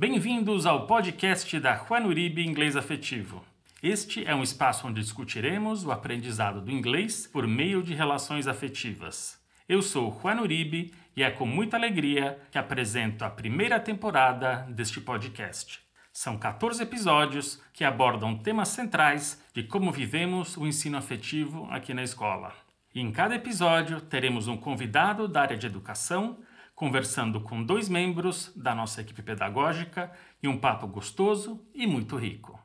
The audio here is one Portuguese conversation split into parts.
Bem-vindos ao podcast da Juan Uribe Inglês Afetivo. Este é um espaço onde discutiremos o aprendizado do inglês por meio de relações afetivas. Eu sou Juan Uribe e é com muita alegria que apresento a primeira temporada deste podcast. São 14 episódios que abordam temas centrais de como vivemos o ensino afetivo aqui na escola. E em cada episódio teremos um convidado da área de educação conversando com dois membros da nossa equipe pedagógica e um papo gostoso e muito rico.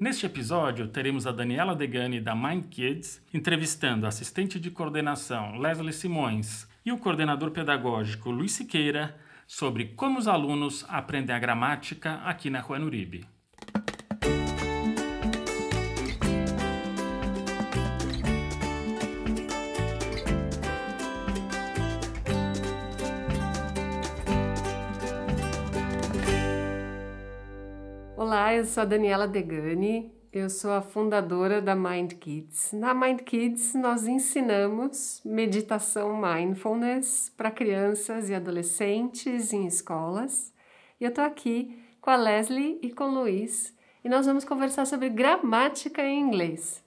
Neste episódio, teremos a Daniela Degani da Mind Kids entrevistando a assistente de coordenação Leslie Simões e o coordenador pedagógico Luiz Siqueira sobre como os alunos aprendem a gramática aqui na Juan Uribe. Olá, eu sou a Daniela Degani, eu sou a fundadora da Mind Kids. Na Mind Kids, nós ensinamos meditação mindfulness para crianças e adolescentes em escolas. E eu estou aqui com a Leslie e com o Luiz e nós vamos conversar sobre gramática em inglês.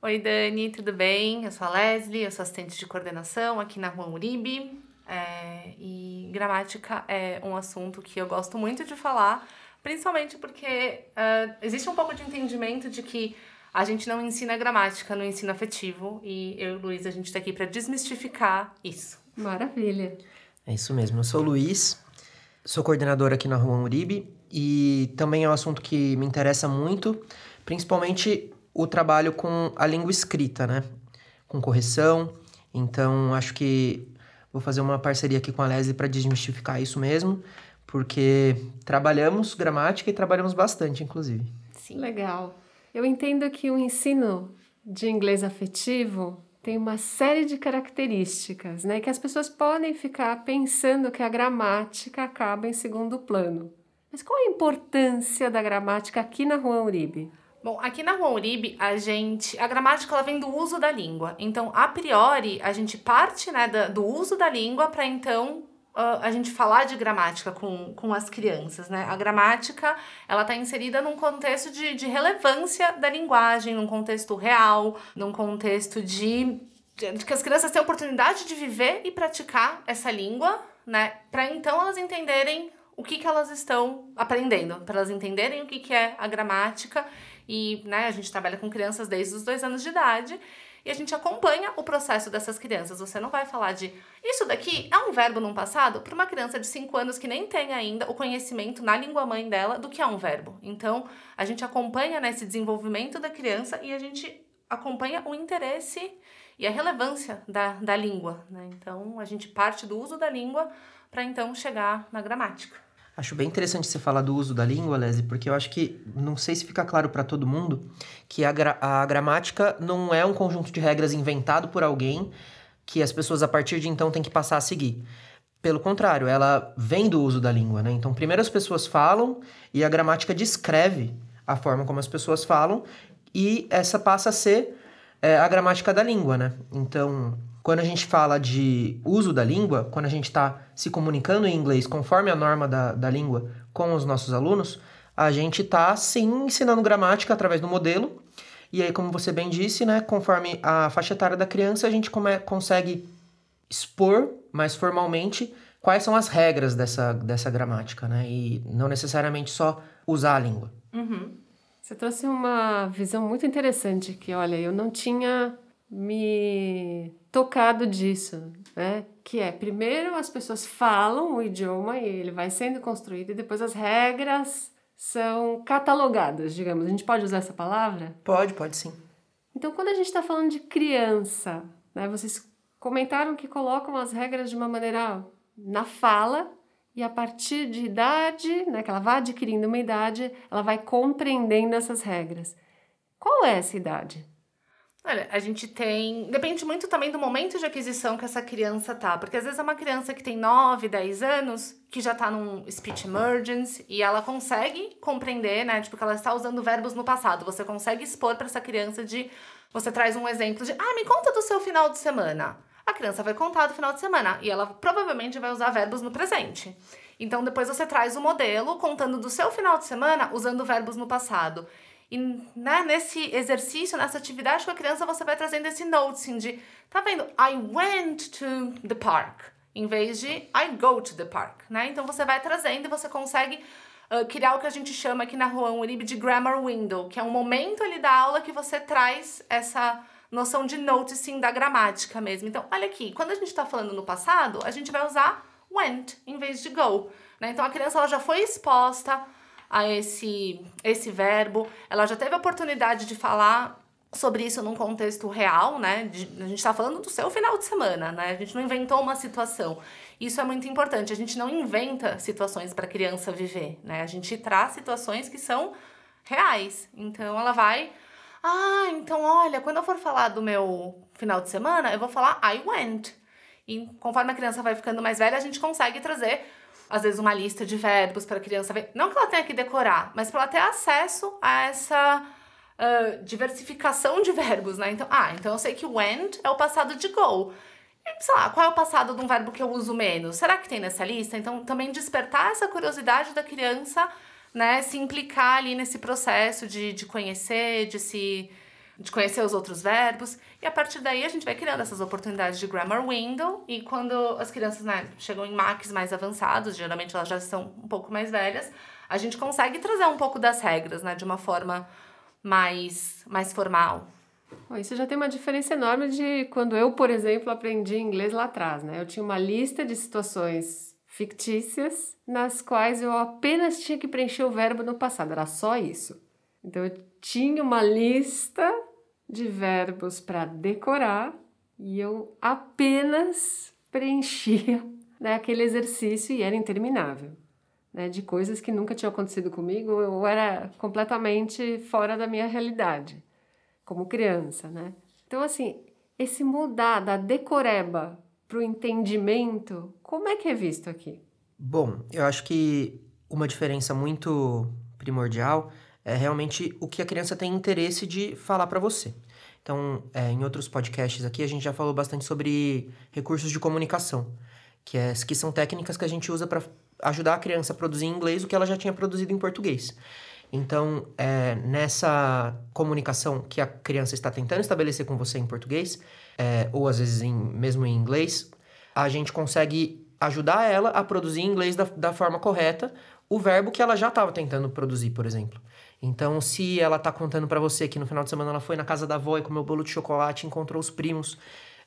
Oi, Dani, tudo bem? Eu sou a Leslie, eu sou assistente de coordenação aqui na Rua Uribe. É, e gramática é um assunto que eu gosto muito de falar Principalmente porque uh, existe um pouco de entendimento de que a gente não ensina gramática no ensino afetivo e eu e o Luiz, a gente está aqui para desmistificar isso. Maravilha. É isso mesmo. Eu sou o Luiz, sou coordenador aqui na Rua Uribe e também é um assunto que me interessa muito, principalmente o trabalho com a língua escrita, né? Com correção. Então, acho que vou fazer uma parceria aqui com a Leslie para desmistificar isso mesmo porque trabalhamos gramática e trabalhamos bastante, inclusive. Sim. Legal. Eu entendo que o ensino de inglês afetivo tem uma série de características, né, que as pessoas podem ficar pensando que a gramática acaba em segundo plano. Mas qual a importância da gramática aqui na Rua Uribe? Bom, aqui na Rua Uribe, a gente. A gramática ela vem do uso da língua. Então, a priori, a gente parte né, do uso da língua para então a gente falar de gramática com, com as crianças, né? A gramática, ela está inserida num contexto de, de relevância da linguagem, num contexto real, num contexto de, de que as crianças têm oportunidade de viver e praticar essa língua, né? Para então elas entenderem o que, que elas estão aprendendo, para elas entenderem o que, que é a gramática. E né, a gente trabalha com crianças desde os dois anos de idade e a gente acompanha o processo dessas crianças. Você não vai falar de isso daqui é um verbo num passado para uma criança de 5 anos que nem tem ainda o conhecimento na língua mãe dela do que é um verbo. Então, a gente acompanha nesse desenvolvimento da criança e a gente acompanha o interesse e a relevância da, da língua. Né? Então, a gente parte do uso da língua para então chegar na gramática. Acho bem interessante você falar do uso da língua, Leslie, porque eu acho que não sei se fica claro para todo mundo que a, gra a gramática não é um conjunto de regras inventado por alguém que as pessoas a partir de então têm que passar a seguir. Pelo contrário, ela vem do uso da língua, né? Então, primeiro as pessoas falam e a gramática descreve a forma como as pessoas falam e essa passa a ser é, a gramática da língua, né? Então, quando a gente fala de uso da língua, quando a gente está se comunicando em inglês conforme a norma da, da língua com os nossos alunos, a gente está sim ensinando gramática através do modelo. E aí, como você bem disse, né, conforme a faixa etária da criança, a gente come, consegue expor mais formalmente quais são as regras dessa, dessa gramática, né? E não necessariamente só usar a língua. Uhum. Você trouxe uma visão muito interessante que, olha, eu não tinha me tocado disso, né? Que é, primeiro as pessoas falam o idioma e ele vai sendo construído e depois as regras são catalogadas, digamos. A gente pode usar essa palavra? Pode, pode sim. Então, quando a gente está falando de criança, né? Vocês comentaram que colocam as regras de uma maneira na fala e a partir de idade, né, que ela vai adquirindo uma idade, ela vai compreendendo essas regras. Qual é essa idade? Olha, a gente tem. Depende muito também do momento de aquisição que essa criança tá. Porque às vezes é uma criança que tem 9, 10 anos, que já tá num speech emergence, e ela consegue compreender, né? Tipo, que ela está usando verbos no passado. Você consegue expor para essa criança de. Você traz um exemplo de. Ah, me conta do seu final de semana. A criança vai contar do final de semana. E ela provavelmente vai usar verbos no presente. Então depois você traz o modelo contando do seu final de semana usando verbos no passado. E né, nesse exercício, nessa atividade com a criança, você vai trazendo esse noticing de, tá vendo? I went to the park, em vez de I go to the park, né? Então você vai trazendo e você consegue uh, criar o que a gente chama aqui na Juan Uribe de grammar window, que é um momento ali da aula que você traz essa noção de noticing da gramática mesmo. Então, olha aqui, quando a gente está falando no passado, a gente vai usar went em vez de go. Né? Então a criança ela já foi exposta a esse, esse verbo, ela já teve a oportunidade de falar sobre isso num contexto real, né? De, a gente está falando do seu final de semana, né? A gente não inventou uma situação. Isso é muito importante. A gente não inventa situações para a criança viver, né? A gente traz situações que são reais. Então ela vai. Ah, então olha, quando eu for falar do meu final de semana, eu vou falar I went. E conforme a criança vai ficando mais velha, a gente consegue trazer, às vezes, uma lista de verbos para a criança ver. Não que ela tenha que decorar, mas para ela ter acesso a essa uh, diversificação de verbos, né? Então, ah, então eu sei que went é o passado de go. E, sei lá, qual é o passado de um verbo que eu uso menos? Será que tem nessa lista? Então, também despertar essa curiosidade da criança, né? Se implicar ali nesse processo de, de conhecer, de se de conhecer os outros verbos. E a partir daí a gente vai criando essas oportunidades de grammar window. E quando as crianças né, chegam em max mais avançados, geralmente elas já estão um pouco mais velhas, a gente consegue trazer um pouco das regras, né, de uma forma mais, mais formal. Isso já tem uma diferença enorme de quando eu, por exemplo, aprendi inglês lá atrás, né? Eu tinha uma lista de situações fictícias nas quais eu apenas tinha que preencher o verbo no passado, era só isso. Então eu tinha uma lista de verbos para decorar e eu apenas preenchia né, aquele exercício e era interminável. Né, de coisas que nunca tinham acontecido comigo, ou era completamente fora da minha realidade, como criança, né? Então, assim, esse mudar da decoreba para o entendimento, como é que é visto aqui? Bom, eu acho que uma diferença muito primordial é realmente o que a criança tem interesse de falar para você. Então, é, em outros podcasts aqui, a gente já falou bastante sobre recursos de comunicação, que, é, que são técnicas que a gente usa para ajudar a criança a produzir em inglês o que ela já tinha produzido em português. Então, é, nessa comunicação que a criança está tentando estabelecer com você em português, é, ou às vezes em, mesmo em inglês, a gente consegue ajudar ela a produzir em inglês da, da forma correta o verbo que ela já estava tentando produzir, por exemplo. Então, se ela tá contando para você que no final de semana ela foi na casa da avó e comeu bolo de chocolate, encontrou os primos,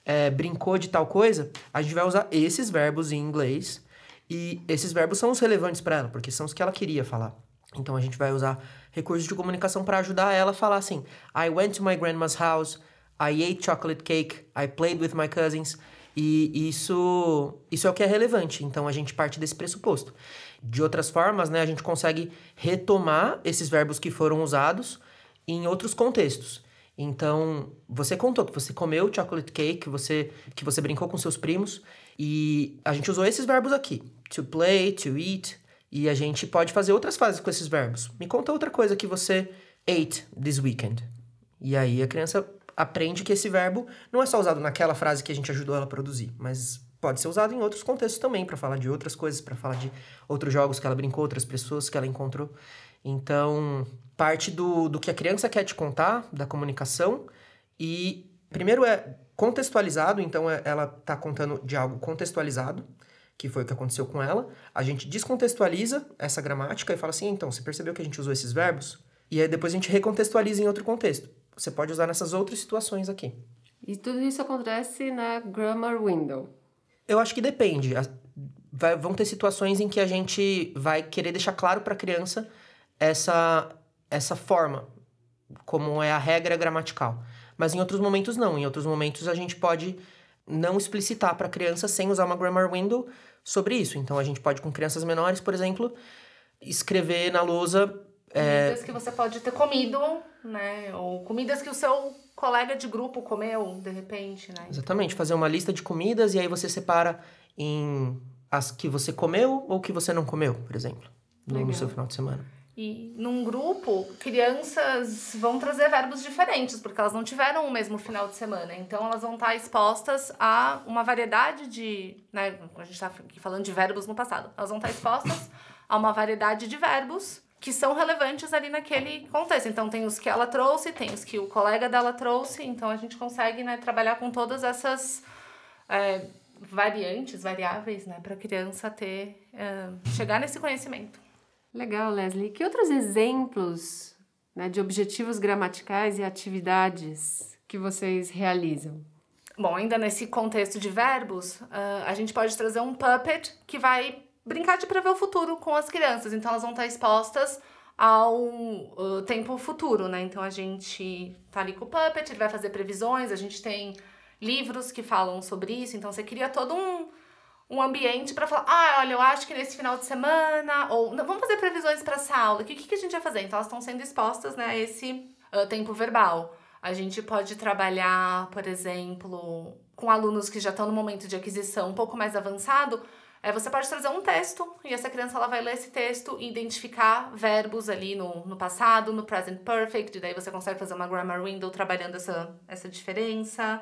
é, brincou de tal coisa, a gente vai usar esses verbos em inglês e esses verbos são os relevantes para ela, porque são os que ela queria falar. Então, a gente vai usar recursos de comunicação para ajudar ela a falar assim: I went to my grandma's house, I ate chocolate cake, I played with my cousins. E isso, isso é o que é relevante. Então, a gente parte desse pressuposto. De outras formas, né, a gente consegue retomar esses verbos que foram usados em outros contextos. Então, você contou que você comeu chocolate cake, você, que você brincou com seus primos, e a gente usou esses verbos aqui: to play, to eat, e a gente pode fazer outras frases com esses verbos. Me conta outra coisa que você ate this weekend. E aí a criança aprende que esse verbo não é só usado naquela frase que a gente ajudou ela a produzir, mas pode ser usado em outros contextos também, para falar de outras coisas, para falar de outros jogos que ela brincou, outras pessoas que ela encontrou. Então, parte do, do que a criança quer te contar, da comunicação, e primeiro é contextualizado, então é, ela está contando de algo contextualizado, que foi o que aconteceu com ela. A gente descontextualiza essa gramática e fala assim: então, você percebeu que a gente usou esses verbos? E aí depois a gente recontextualiza em outro contexto. Você pode usar nessas outras situações aqui. E tudo isso acontece na Grammar Window. Eu acho que depende. Vai, vão ter situações em que a gente vai querer deixar claro para a criança essa, essa forma, como é a regra gramatical. Mas em outros momentos não. Em outros momentos a gente pode não explicitar para a criança sem usar uma grammar window sobre isso. Então a gente pode, com crianças menores, por exemplo, escrever na lousa. Comidas é... que você pode ter comido, né? Ou comidas que o seu colega de grupo comeu, de repente, né? Exatamente, fazer uma lista de comidas e aí você separa em as que você comeu ou que você não comeu, por exemplo, no, no seu final de semana. E num grupo, crianças vão trazer verbos diferentes, porque elas não tiveram o mesmo final de semana. Então, elas vão estar expostas a uma variedade de. Né, a gente está aqui falando de verbos no passado. Elas vão estar expostas a uma variedade de verbos que são relevantes ali naquele contexto. Então, tem os que ela trouxe, tem os que o colega dela trouxe. Então, a gente consegue né, trabalhar com todas essas. É, variantes, variáveis, né, para a criança ter, uh, chegar nesse conhecimento. Legal, Leslie. Que outros exemplos né, de objetivos gramaticais e atividades que vocês realizam? Bom, ainda nesse contexto de verbos, uh, a gente pode trazer um puppet que vai brincar de prever o futuro com as crianças. Então, elas vão estar expostas ao uh, tempo futuro, né? Então, a gente tá ali com o puppet, ele vai fazer previsões, a gente tem livros que falam sobre isso, então você cria todo um, um ambiente para falar, ah, olha, eu acho que nesse final de semana, ou vamos fazer previsões para essa aula, o que, que a gente vai fazer? Então elas estão sendo expostas né, a esse uh, tempo verbal. A gente pode trabalhar, por exemplo, com alunos que já estão no momento de aquisição um pouco mais avançado. É, você pode trazer um texto e essa criança ela vai ler esse texto e identificar verbos ali no, no passado, no present perfect, e daí você consegue fazer uma grammar window trabalhando essa, essa diferença.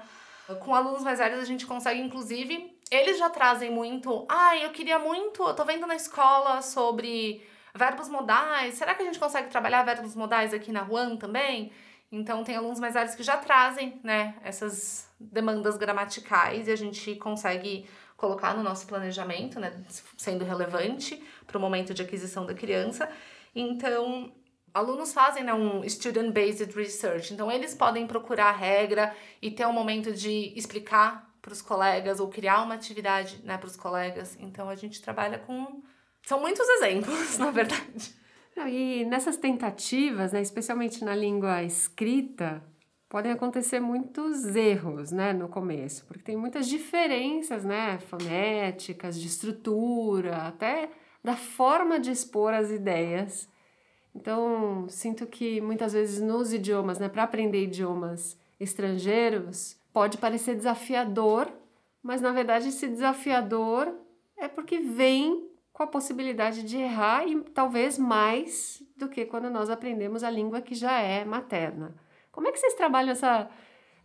Com alunos mais velhos, a gente consegue, inclusive, eles já trazem muito. Ah, eu queria muito. Eu tô vendo na escola sobre verbos modais. Será que a gente consegue trabalhar verbos modais aqui na Juan também? Então, tem alunos mais velhos que já trazem, né, essas demandas gramaticais e a gente consegue colocar no nosso planejamento, né, sendo relevante para o momento de aquisição da criança. Então, alunos fazem né, um student-based research, então eles podem procurar a regra e ter um momento de explicar para os colegas ou criar uma atividade né, para os colegas. Então a gente trabalha com. São muitos exemplos, na verdade. E nessas tentativas, né, especialmente na língua escrita, podem acontecer muitos erros né, no começo, porque tem muitas diferenças né, fonéticas, de estrutura, até da forma de expor as ideias então, sinto que muitas vezes nos idiomas, né, para aprender idiomas estrangeiros, pode parecer desafiador, mas na verdade esse desafiador é porque vem com a possibilidade de errar e talvez mais do que quando nós aprendemos a língua que já é materna. Como é que vocês trabalham essa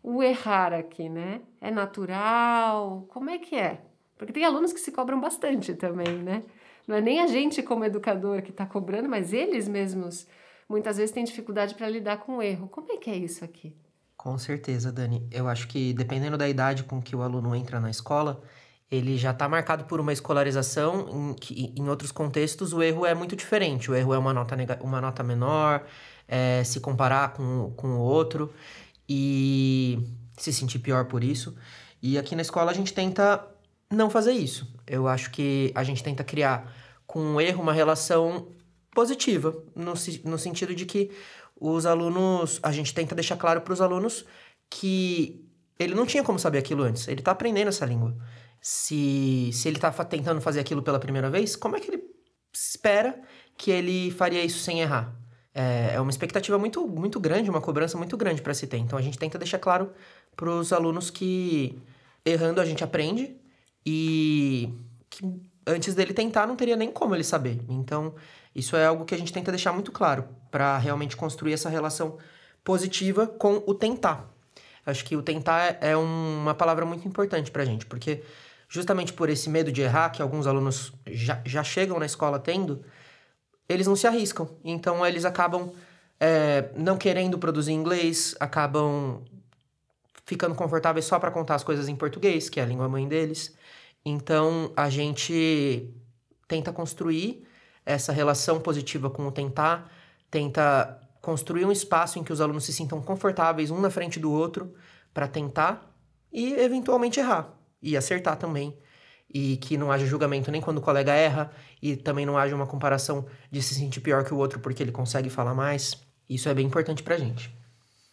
o errar aqui, né? É natural? Como é que é? Porque tem alunos que se cobram bastante também, né? Não é nem a gente como educador que está cobrando, mas eles mesmos muitas vezes têm dificuldade para lidar com o erro. Como é que é isso aqui? Com certeza, Dani. Eu acho que dependendo da idade com que o aluno entra na escola, ele já está marcado por uma escolarização em que, em outros contextos, o erro é muito diferente. O erro é uma nota, uma nota menor, é, se comparar com, com o outro e se sentir pior por isso. E aqui na escola a gente tenta não fazer isso. Eu acho que a gente tenta criar com o erro uma relação positiva, no, no sentido de que os alunos, a gente tenta deixar claro para os alunos que ele não tinha como saber aquilo antes, ele está aprendendo essa língua. Se, se ele está tentando fazer aquilo pela primeira vez, como é que ele espera que ele faria isso sem errar? É, é uma expectativa muito, muito grande, uma cobrança muito grande para se ter. Então a gente tenta deixar claro para os alunos que errando a gente aprende e que antes dele tentar não teria nem como ele saber. Então, isso é algo que a gente tenta deixar muito claro para realmente construir essa relação positiva com o tentar. Acho que o tentar é uma palavra muito importante para a gente, porque justamente por esse medo de errar que alguns alunos já, já chegam na escola tendo, eles não se arriscam. Então, eles acabam é, não querendo produzir inglês, acabam ficando confortáveis só para contar as coisas em português, que é a língua mãe deles. Então, a gente tenta construir essa relação positiva com o tentar, tenta construir um espaço em que os alunos se sintam confortáveis um na frente do outro para tentar e eventualmente errar e acertar também. E que não haja julgamento nem quando o colega erra e também não haja uma comparação de se sentir pior que o outro porque ele consegue falar mais. Isso é bem importante pra gente.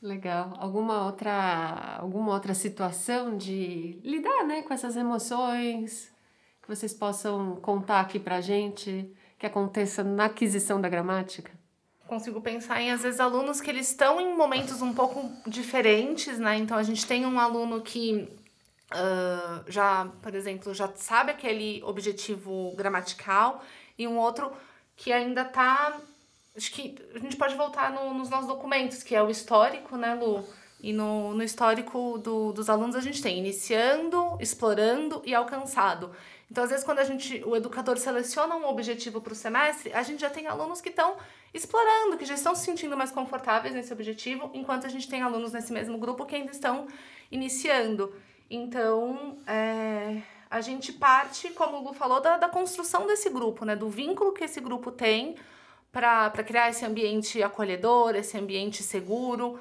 Legal. Alguma outra, alguma outra situação de lidar né, com essas emoções que vocês possam contar aqui pra gente que aconteça na aquisição da gramática? Consigo pensar em, às vezes, alunos que eles estão em momentos um pouco diferentes, né? Então, a gente tem um aluno que uh, já, por exemplo, já sabe aquele objetivo gramatical e um outro que ainda está acho que a gente pode voltar no, nos nossos documentos, que é o histórico, né, Lu? E no, no histórico do, dos alunos a gente tem iniciando, explorando e alcançado. Então, às vezes, quando a gente, o educador seleciona um objetivo para o semestre, a gente já tem alunos que estão explorando, que já estão se sentindo mais confortáveis nesse objetivo, enquanto a gente tem alunos nesse mesmo grupo que ainda estão iniciando. Então, é, a gente parte, como o Lu falou, da, da construção desse grupo, né? Do vínculo que esse grupo tem para criar esse ambiente acolhedor, esse ambiente seguro,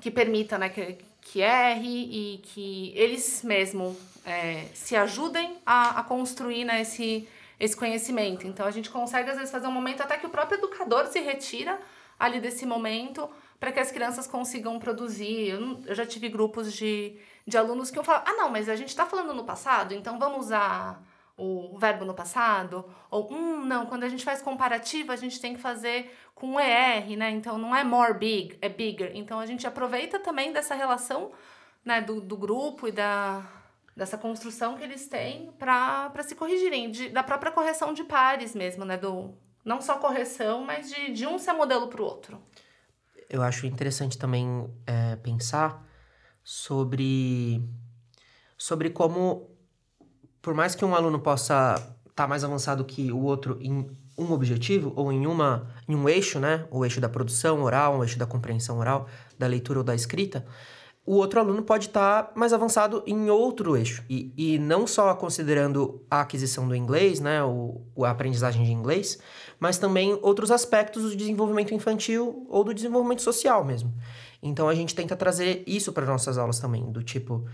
que permita né, que, que erre e que eles mesmos é, se ajudem a, a construir né, esse, esse conhecimento. Então a gente consegue, às vezes, fazer um momento até que o próprio educador se retira ali desse momento para que as crianças consigam produzir. Eu, eu já tive grupos de de alunos que eu falo, ah, não, mas a gente está falando no passado, então vamos usar o verbo no passado? Ou, hum, não, quando a gente faz comparativo, a gente tem que fazer com ER, né? Então não é more big, é bigger. Então a gente aproveita também dessa relação né, do, do grupo e da, dessa construção que eles têm para se corrigirem, de, da própria correção de pares mesmo, né? Do, não só correção, mas de, de um ser modelo para o outro. Eu acho interessante também é, pensar sobre, sobre como, por mais que um aluno possa estar tá mais avançado que o outro em um objetivo ou em, uma, em um eixo, né? O eixo da produção oral, o eixo da compreensão oral, da leitura ou da escrita, o outro aluno pode estar tá mais avançado em outro eixo. E, e não só considerando a aquisição do inglês, né, o, a aprendizagem de inglês, mas também outros aspectos do desenvolvimento infantil ou do desenvolvimento social mesmo. Então a gente tenta trazer isso para nossas aulas também, do tipo,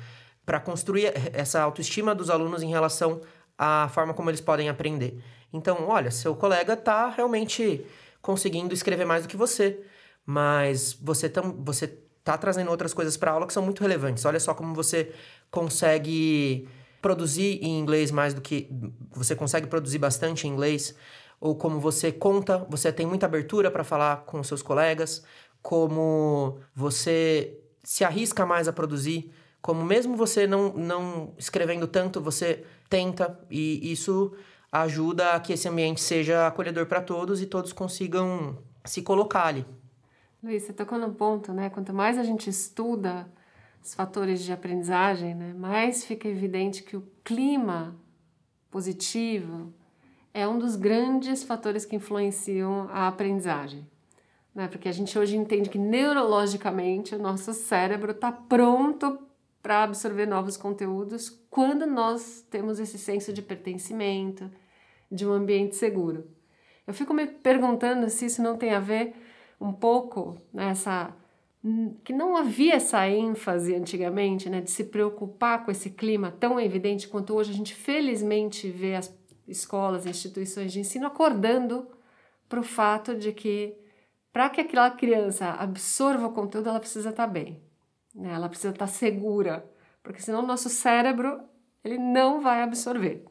para construir essa autoestima dos alunos em relação à forma como eles podem aprender. Então, olha, seu colega está realmente conseguindo escrever mais do que você, mas você tam, você tá trazendo outras coisas para aula que são muito relevantes. Olha só como você consegue produzir em inglês mais do que você consegue produzir bastante em inglês ou como você conta, você tem muita abertura para falar com seus colegas, como você se arrisca mais a produzir, como mesmo você não, não escrevendo tanto, você tenta, e isso ajuda a que esse ambiente seja acolhedor para todos e todos consigam se colocar ali. Luiz, você tocou no ponto, né? Quanto mais a gente estuda os fatores de aprendizagem, né, mais fica evidente que o clima positivo é um dos grandes fatores que influenciam a aprendizagem né? Porque a gente hoje entende que neurologicamente o nosso cérebro está pronto para absorver novos conteúdos quando nós temos esse senso de pertencimento, de um ambiente seguro. Eu fico me perguntando se isso não tem a ver um pouco nessa né, que não havia essa ênfase antigamente, né, de se preocupar com esse clima tão evidente quanto hoje a gente felizmente vê as escolas, instituições de ensino acordando para o fato de que para que aquela criança absorva o conteúdo, ela precisa estar tá bem, né? ela precisa estar tá segura, porque senão o nosso cérebro ele não vai absorver.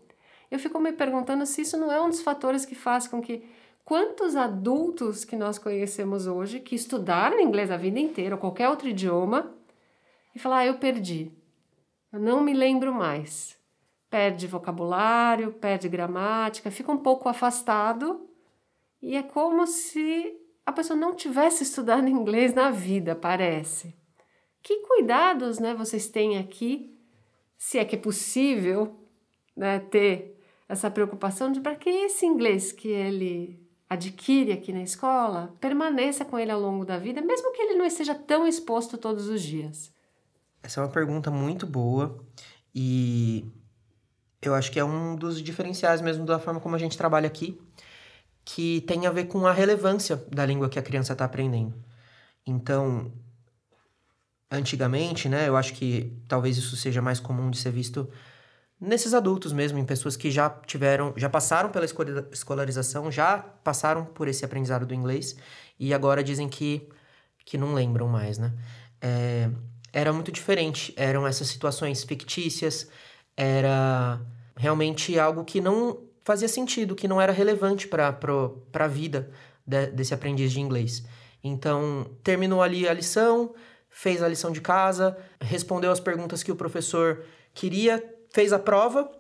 Eu fico me perguntando se isso não é um dos fatores que faz com que quantos adultos que nós conhecemos hoje que estudaram inglês a vida inteira ou qualquer outro idioma e falar, ah, eu perdi, eu não me lembro mais. Perde vocabulário, perde gramática, fica um pouco afastado e é como se a pessoa não tivesse estudado inglês na vida, parece. Que cuidados né, vocês têm aqui, se é que é possível né, ter essa preocupação de para que esse inglês que ele adquire aqui na escola permaneça com ele ao longo da vida, mesmo que ele não esteja tão exposto todos os dias? Essa é uma pergunta muito boa e eu acho que é um dos diferenciais mesmo da forma como a gente trabalha aqui que tem a ver com a relevância da língua que a criança está aprendendo. Então, antigamente, né, eu acho que talvez isso seja mais comum de ser visto nesses adultos mesmo, em pessoas que já tiveram, já passaram pela escolarização, já passaram por esse aprendizado do inglês e agora dizem que, que não lembram mais, né? É, era muito diferente, eram essas situações fictícias, era realmente algo que não fazia sentido, que não era relevante para a vida de, desse aprendiz de inglês. Então, terminou ali a lição, fez a lição de casa, respondeu as perguntas que o professor queria, fez a prova,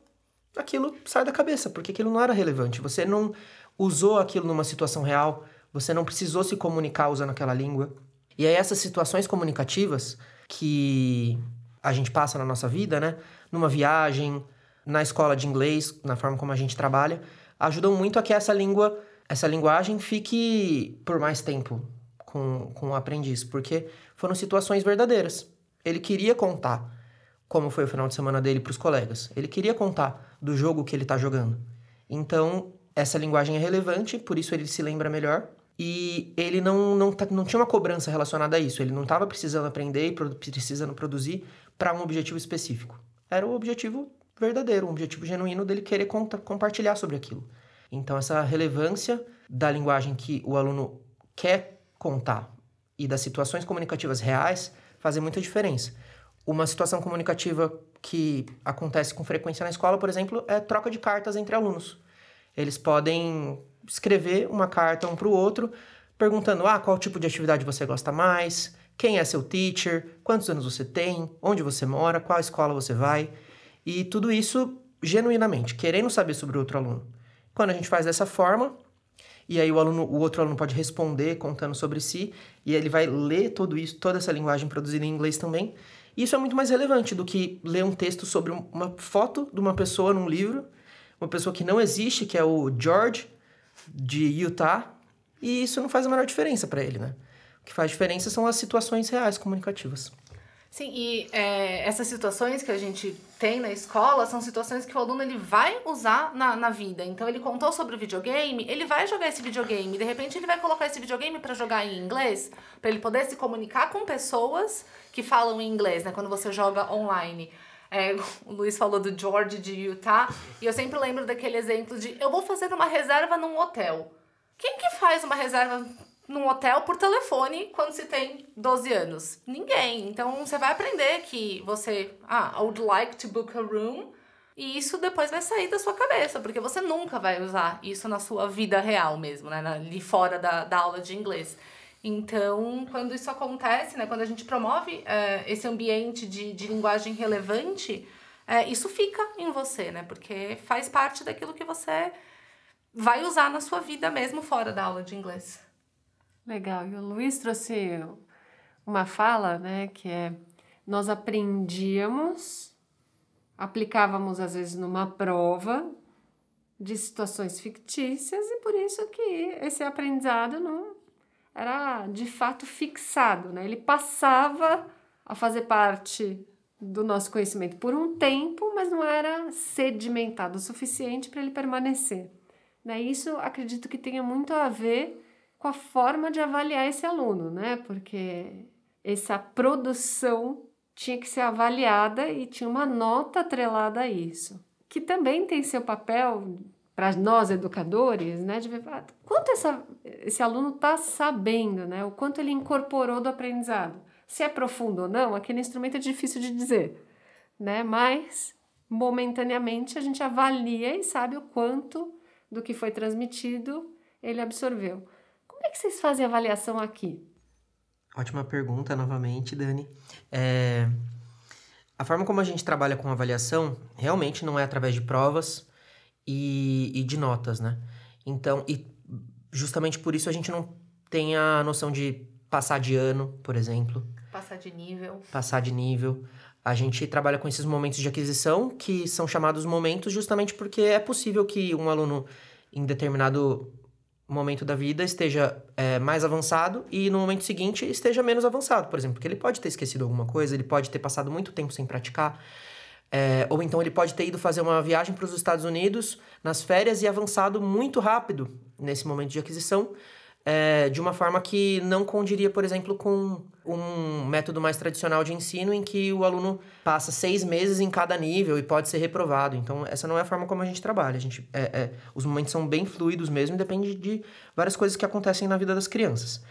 aquilo sai da cabeça, porque aquilo não era relevante. Você não usou aquilo numa situação real, você não precisou se comunicar usando aquela língua. E aí essas situações comunicativas que a gente passa na nossa vida, né? Numa viagem, na escola de inglês, na forma como a gente trabalha, ajudam muito a que essa língua, essa linguagem fique por mais tempo com, com o aprendiz, porque foram situações verdadeiras. Ele queria contar como foi o final de semana dele para os colegas. Ele queria contar do jogo que ele está jogando. Então, essa linguagem é relevante, por isso ele se lembra melhor. E ele não, não, tá, não tinha uma cobrança relacionada a isso. Ele não estava precisando aprender e precisando produzir para um objetivo específico. Era o objetivo verdadeiro, um objetivo genuíno dele querer compartilhar sobre aquilo. Então, essa relevância da linguagem que o aluno quer contar e das situações comunicativas reais fazem muita diferença. Uma situação comunicativa que acontece com frequência na escola, por exemplo, é troca de cartas entre alunos. Eles podem escrever uma carta um para o outro, perguntando: ah, qual tipo de atividade você gosta mais, quem é seu teacher, quantos anos você tem, onde você mora, qual escola você vai. E tudo isso genuinamente, querendo saber sobre o outro aluno. Quando a gente faz dessa forma, e aí o aluno, o outro aluno pode responder contando sobre si, e ele vai ler tudo isso, toda essa linguagem produzida em inglês também. Isso é muito mais relevante do que ler um texto sobre uma foto de uma pessoa num livro, uma pessoa que não existe, que é o George de Utah, e isso não faz a menor diferença para ele, né? O que faz diferença são as situações reais comunicativas. Sim, e é, essas situações que a gente tem na escola são situações que o aluno ele vai usar na, na vida. Então, ele contou sobre o videogame, ele vai jogar esse videogame. De repente, ele vai colocar esse videogame para jogar em inglês, para ele poder se comunicar com pessoas que falam em inglês, né? Quando você joga online. É, o Luiz falou do George de Utah, e eu sempre lembro daquele exemplo de eu vou fazer uma reserva num hotel. Quem que faz uma reserva num hotel por telefone quando se tem 12 anos? Ninguém. Então você vai aprender que você, ah, I would like to book a room. E isso depois vai sair da sua cabeça, porque você nunca vai usar isso na sua vida real mesmo, né? Ali fora da, da aula de inglês. Então, quando isso acontece, né? Quando a gente promove é, esse ambiente de, de linguagem relevante, é, isso fica em você, né? Porque faz parte daquilo que você vai usar na sua vida mesmo fora da aula de inglês. Legal. E o Luiz trouxe uma fala, né, que é nós aprendíamos, aplicávamos às vezes numa prova de situações fictícias e por isso que esse aprendizado não era de fato fixado, né? Ele passava a fazer parte do nosso conhecimento por um tempo, mas não era sedimentado o suficiente para ele permanecer. Né? Isso acredito que tenha muito a ver com a forma de avaliar esse aluno, né? Porque essa produção tinha que ser avaliada e tinha uma nota atrelada a isso, que também tem seu papel para nós educadores, né, de ver ah, quanto essa, esse aluno está sabendo, né, o quanto ele incorporou do aprendizado. Se é profundo ou não, aquele instrumento é difícil de dizer, né, mas momentaneamente a gente avalia e sabe o quanto do que foi transmitido ele absorveu. Como é que vocês fazem avaliação aqui? Ótima pergunta, novamente, Dani. É... A forma como a gente trabalha com avaliação realmente não é através de provas e, e de notas, né? Então, e justamente por isso a gente não tem a noção de passar de ano, por exemplo. Passar de nível. Passar de nível. A gente trabalha com esses momentos de aquisição, que são chamados momentos justamente porque é possível que um aluno, em determinado momento da vida esteja é, mais avançado e no momento seguinte esteja menos avançado, por exemplo, porque ele pode ter esquecido alguma coisa, ele pode ter passado muito tempo sem praticar, é, ou então ele pode ter ido fazer uma viagem para os Estados Unidos nas férias e avançado muito rápido nesse momento de aquisição, é, de uma forma que não condiria, por exemplo, com um método mais tradicional de ensino em que o aluno passa seis meses em cada nível e pode ser reprovado. Então, essa não é a forma como a gente trabalha. A gente, é, é, os momentos são bem fluidos mesmo depende de várias coisas que acontecem na vida das crianças.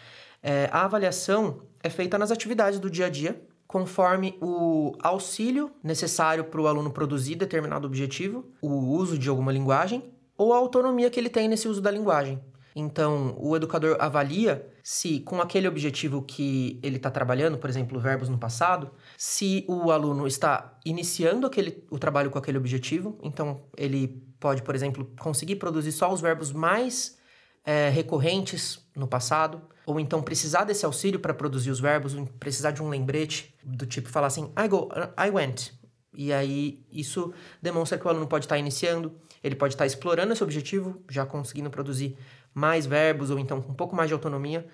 É, a avaliação é feita nas atividades do dia a dia, conforme o auxílio necessário para o aluno produzir determinado objetivo, o uso de alguma linguagem ou a autonomia que ele tem nesse uso da linguagem. Então, o educador avalia se, com aquele objetivo que ele está trabalhando, por exemplo, verbos no passado, se o aluno está iniciando aquele, o trabalho com aquele objetivo. Então, ele pode, por exemplo, conseguir produzir só os verbos mais é, recorrentes no passado, ou então precisar desse auxílio para produzir os verbos, precisar de um lembrete do tipo falar assim, I go, I went. E aí isso demonstra que o aluno pode estar tá iniciando, ele pode estar tá explorando esse objetivo, já conseguindo produzir mais verbos ou então com um pouco mais de autonomia,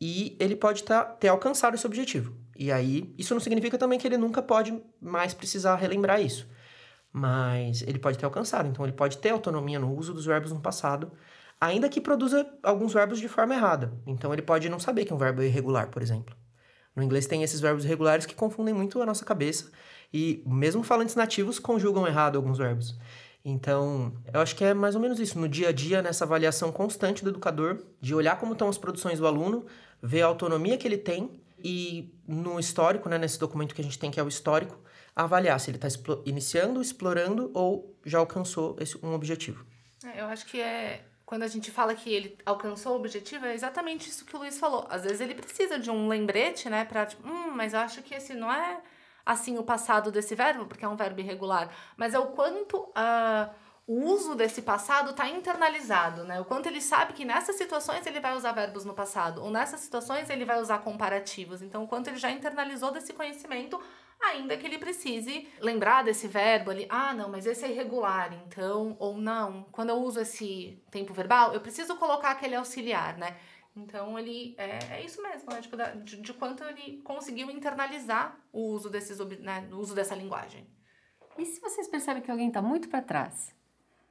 e ele pode tá, ter alcançado esse objetivo. E aí, isso não significa também que ele nunca pode mais precisar relembrar isso. Mas ele pode ter alcançado, então ele pode ter autonomia no uso dos verbos no passado, ainda que produza alguns verbos de forma errada. Então ele pode não saber que um verbo é irregular, por exemplo. No inglês tem esses verbos irregulares que confundem muito a nossa cabeça e mesmo falantes nativos conjugam errado alguns verbos. Então, eu acho que é mais ou menos isso, no dia a dia, nessa avaliação constante do educador, de olhar como estão as produções do aluno, ver a autonomia que ele tem e no histórico, né, nesse documento que a gente tem que é o histórico, avaliar se ele está iniciando, explorando ou já alcançou esse, um objetivo. É, eu acho que é quando a gente fala que ele alcançou o objetivo, é exatamente isso que o Luiz falou. Às vezes ele precisa de um lembrete, né, para tipo, hum, mas eu acho que esse não é assim o passado desse verbo, porque é um verbo irregular, mas é o quanto uh, o uso desse passado está internalizado, né? O quanto ele sabe que nessas situações ele vai usar verbos no passado, ou nessas situações ele vai usar comparativos. Então, o quanto ele já internalizou desse conhecimento, ainda que ele precise lembrar desse verbo ali. Ah, não, mas esse é irregular, então, ou não. Quando eu uso esse tempo verbal, eu preciso colocar aquele auxiliar, né? Então ele é, é isso mesmo, né? Tipo, da, de, de, quanto ele conseguiu internalizar o uso desses né? o uso dessa linguagem. E se vocês percebem que alguém está muito para trás?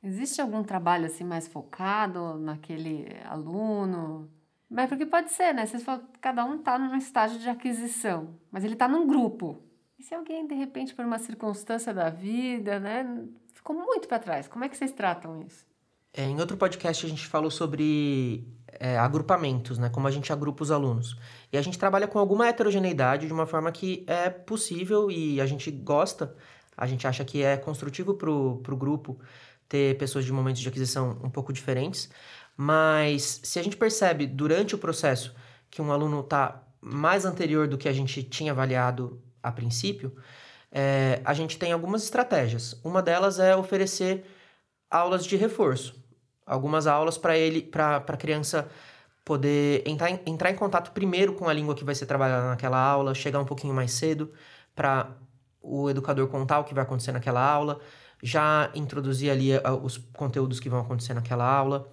Existe algum trabalho assim mais focado naquele aluno? Mas porque pode ser, né? Vocês falam que cada um está num estágio de aquisição, mas ele está num grupo. E se alguém, de repente, por uma circunstância da vida, né, ficou muito para trás, como é que vocês tratam isso? É, em outro podcast a gente falou sobre é, agrupamentos, né? Como a gente agrupa os alunos. E a gente trabalha com alguma heterogeneidade de uma forma que é possível e a gente gosta, a gente acha que é construtivo para o grupo ter pessoas de momentos de aquisição um pouco diferentes. Mas se a gente percebe durante o processo que um aluno está mais anterior do que a gente tinha avaliado a princípio, é, a gente tem algumas estratégias. Uma delas é oferecer aulas de reforço algumas aulas para ele, para a criança poder entrar em, entrar em contato primeiro com a língua que vai ser trabalhada naquela aula, chegar um pouquinho mais cedo para o educador contar o que vai acontecer naquela aula, já introduzir ali uh, os conteúdos que vão acontecer naquela aula.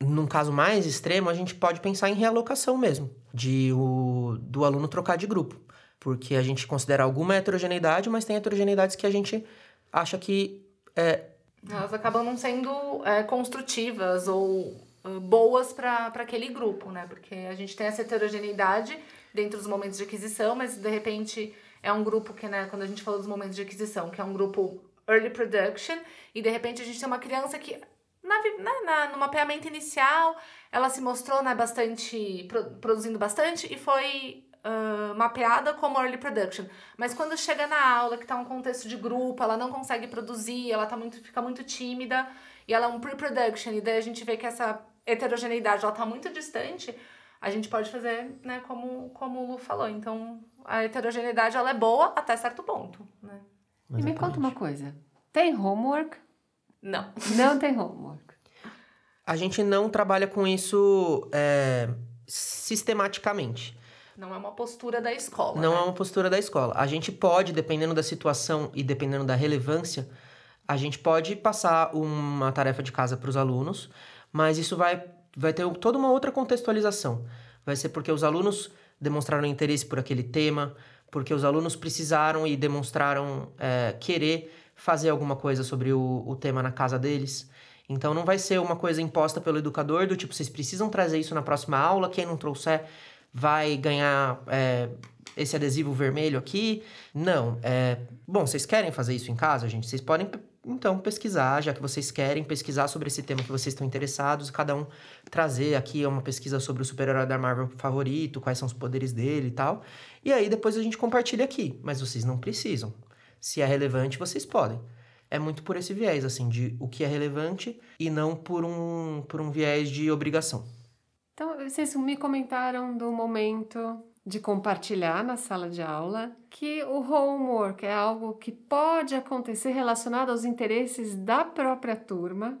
Num caso mais extremo, a gente pode pensar em realocação mesmo, de o, do aluno trocar de grupo, porque a gente considera alguma heterogeneidade, mas tem heterogeneidades que a gente acha que é, elas acabam não sendo é, construtivas ou uh, boas para aquele grupo, né? Porque a gente tem essa heterogeneidade dentro dos momentos de aquisição, mas de repente é um grupo que, né, quando a gente falou dos momentos de aquisição, que é um grupo early production, e de repente a gente tem uma criança que na, na, na, no mapeamento inicial, ela se mostrou né, bastante, produzindo bastante e foi uh, mapeada como early production. Mas quando chega na aula, que está um contexto de grupo, ela não consegue produzir, ela tá muito, fica muito tímida, e ela é um pre-production, e daí a gente vê que essa heterogeneidade ela tá muito distante, a gente pode fazer, né, como, como o Lu falou. Então, a heterogeneidade ela é boa até certo ponto, né? E me conta uma coisa. Tem homework? Não. Não tem homework. A gente não trabalha com isso é, sistematicamente. Não é uma postura da escola. Não né? é uma postura da escola. A gente pode, dependendo da situação e dependendo da relevância, a gente pode passar uma tarefa de casa para os alunos, mas isso vai, vai ter toda uma outra contextualização. Vai ser porque os alunos demonstraram interesse por aquele tema, porque os alunos precisaram e demonstraram é, querer fazer alguma coisa sobre o, o tema na casa deles. Então não vai ser uma coisa imposta pelo educador do tipo, vocês precisam trazer isso na próxima aula, quem não trouxer vai ganhar é, esse adesivo vermelho aqui. Não. É, bom, vocês querem fazer isso em casa, gente? Vocês podem, então, pesquisar, já que vocês querem pesquisar sobre esse tema que vocês estão interessados, cada um trazer aqui uma pesquisa sobre o super-herói da Marvel favorito, quais são os poderes dele e tal. E aí depois a gente compartilha aqui. Mas vocês não precisam. Se é relevante, vocês podem. É muito por esse viés, assim, de o que é relevante e não por um, por um viés de obrigação. Então, vocês me comentaram do momento de compartilhar na sala de aula que o homework é algo que pode acontecer relacionado aos interesses da própria turma.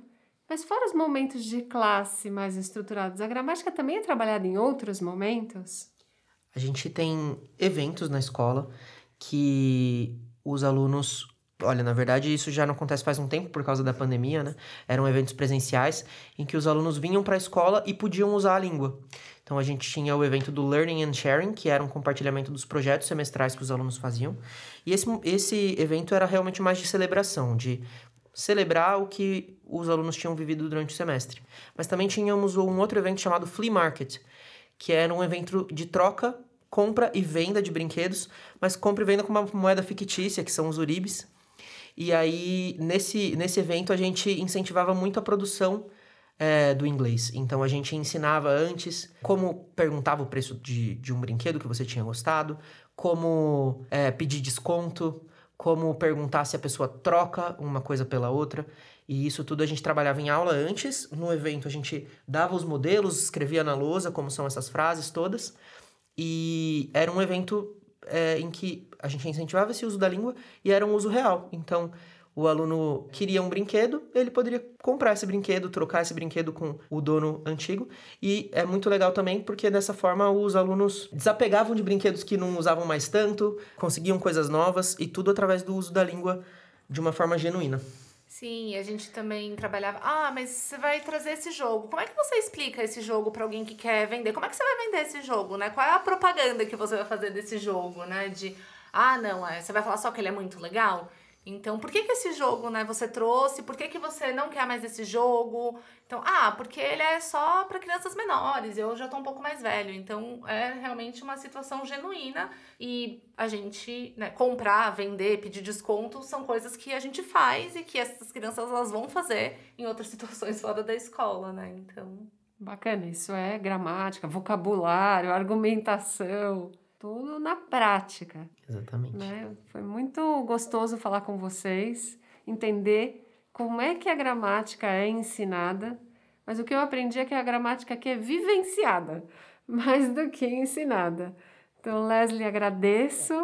Mas fora os momentos de classe mais estruturados, a gramática também é trabalhada em outros momentos? A gente tem eventos na escola que os alunos. Olha, na verdade, isso já não acontece faz um tempo por causa da pandemia, né? Eram eventos presenciais em que os alunos vinham para a escola e podiam usar a língua. Então a gente tinha o evento do Learning and Sharing, que era um compartilhamento dos projetos semestrais que os alunos faziam. E esse, esse evento era realmente mais de celebração, de celebrar o que os alunos tinham vivido durante o semestre. Mas também tínhamos um outro evento chamado Flea Market, que era um evento de troca, compra e venda de brinquedos, mas compra e venda com uma moeda fictícia, que são os uribes. E aí, nesse, nesse evento, a gente incentivava muito a produção é, do inglês. Então, a gente ensinava antes como perguntava o preço de, de um brinquedo que você tinha gostado, como é, pedir desconto, como perguntar se a pessoa troca uma coisa pela outra. E isso tudo a gente trabalhava em aula antes. No evento a gente dava os modelos, escrevia na lousa como são essas frases todas. E era um evento é, em que a gente incentivava esse uso da língua e era um uso real. Então, o aluno queria um brinquedo, ele poderia comprar esse brinquedo, trocar esse brinquedo com o dono antigo. E é muito legal também porque dessa forma os alunos desapegavam de brinquedos que não usavam mais tanto, conseguiam coisas novas e tudo através do uso da língua de uma forma genuína. Sim, a gente também trabalhava. Ah, mas você vai trazer esse jogo. Como é que você explica esse jogo para alguém que quer vender? Como é que você vai vender esse jogo, né? Qual é a propaganda que você vai fazer desse jogo, né? De, ah, não, é, você vai falar só que ele é muito legal? Então, por que, que esse jogo, né, você trouxe? Por que, que você não quer mais esse jogo? Então, ah, porque ele é só para crianças menores, eu já tô um pouco mais velho. Então, é realmente uma situação genuína e a gente, né, comprar, vender, pedir desconto são coisas que a gente faz e que essas crianças elas vão fazer em outras situações fora da escola, né? Então, Bacana, isso é gramática, vocabulário, argumentação tudo na prática. Exatamente. Né? Foi muito gostoso falar com vocês, entender como é que a gramática é ensinada, mas o que eu aprendi é que a gramática aqui é vivenciada, mais do que ensinada. Então, Leslie, agradeço.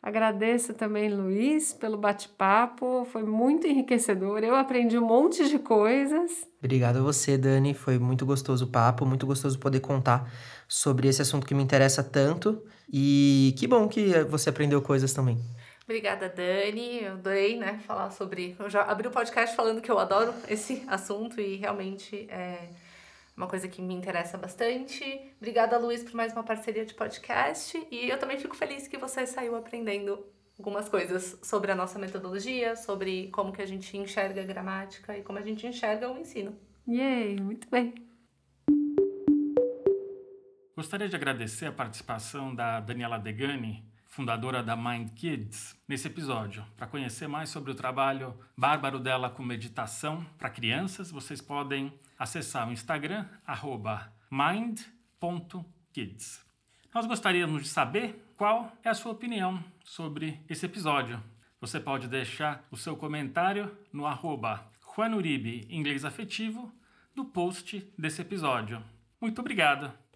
Agradeço também, Luiz, pelo bate-papo. Foi muito enriquecedor. Eu aprendi um monte de coisas. Obrigado a você, Dani. Foi muito gostoso o papo, muito gostoso poder contar sobre esse assunto que me interessa tanto. E que bom que você aprendeu coisas também. Obrigada, Dani. Eu adorei, né, falar sobre. Eu já abri o podcast falando que eu adoro esse assunto e realmente é uma coisa que me interessa bastante. Obrigada, Luiz, por mais uma parceria de podcast. E eu também fico feliz que você saiu aprendendo algumas coisas sobre a nossa metodologia, sobre como que a gente enxerga a gramática e como a gente enxerga o ensino. Yay, muito bem. Gostaria de agradecer a participação da Daniela Degani, fundadora da Mind Kids, nesse episódio. Para conhecer mais sobre o trabalho bárbaro dela com meditação para crianças, vocês podem acessar o Instagram, mind.kids. Nós gostaríamos de saber qual é a sua opinião sobre esse episódio. Você pode deixar o seu comentário no arroba Inglês Afetivo no post desse episódio. Muito obrigado!